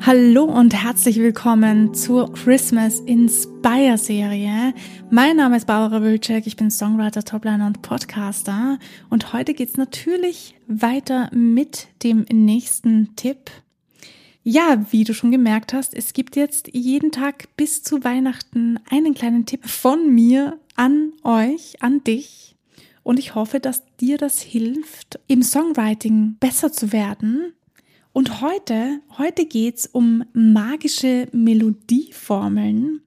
Hallo und herzlich willkommen zur Christmas Inspire Serie. Mein Name ist Barbara Wilczek, ich bin Songwriter, Topliner und Podcaster und heute geht's natürlich weiter mit dem nächsten Tipp. Ja, wie du schon gemerkt hast, es gibt jetzt jeden Tag bis zu Weihnachten einen kleinen Tipp von mir an euch, an dich. Und ich hoffe, dass dir das hilft, im Songwriting besser zu werden und heute, heute geht's um magische Melodieformeln.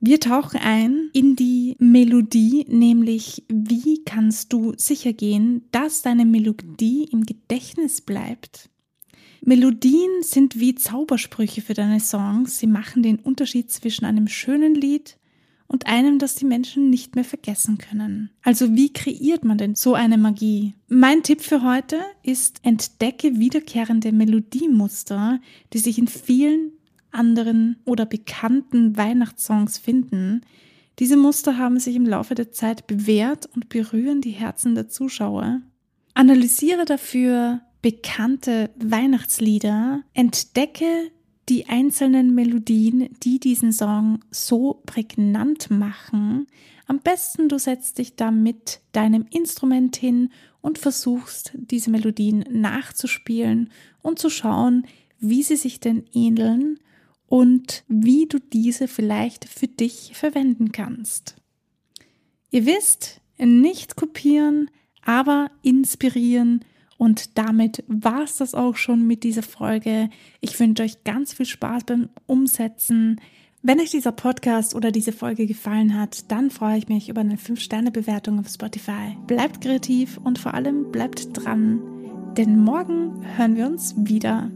Wir tauchen ein in die Melodie, nämlich wie kannst du sicher gehen, dass deine Melodie im Gedächtnis bleibt. Melodien sind wie Zaubersprüche für deine Songs. Sie machen den Unterschied zwischen einem schönen Lied und einem, das die Menschen nicht mehr vergessen können. Also wie kreiert man denn so eine Magie? Mein Tipp für heute ist, entdecke wiederkehrende Melodiemuster, die sich in vielen anderen oder bekannten Weihnachtssongs finden. Diese Muster haben sich im Laufe der Zeit bewährt und berühren die Herzen der Zuschauer. Analysiere dafür bekannte Weihnachtslieder, entdecke die einzelnen Melodien, die diesen Song so prägnant machen. Am besten du setzt dich da mit deinem Instrument hin und versuchst diese Melodien nachzuspielen und zu schauen, wie sie sich denn ähneln und wie du diese vielleicht für dich verwenden kannst. Ihr wisst, nicht kopieren, aber inspirieren und damit war es das auch schon mit dieser Folge. Ich wünsche euch ganz viel Spaß beim Umsetzen. Wenn euch dieser Podcast oder diese Folge gefallen hat, dann freue ich mich über eine 5-Sterne-Bewertung auf Spotify. Bleibt kreativ und vor allem bleibt dran, denn morgen hören wir uns wieder.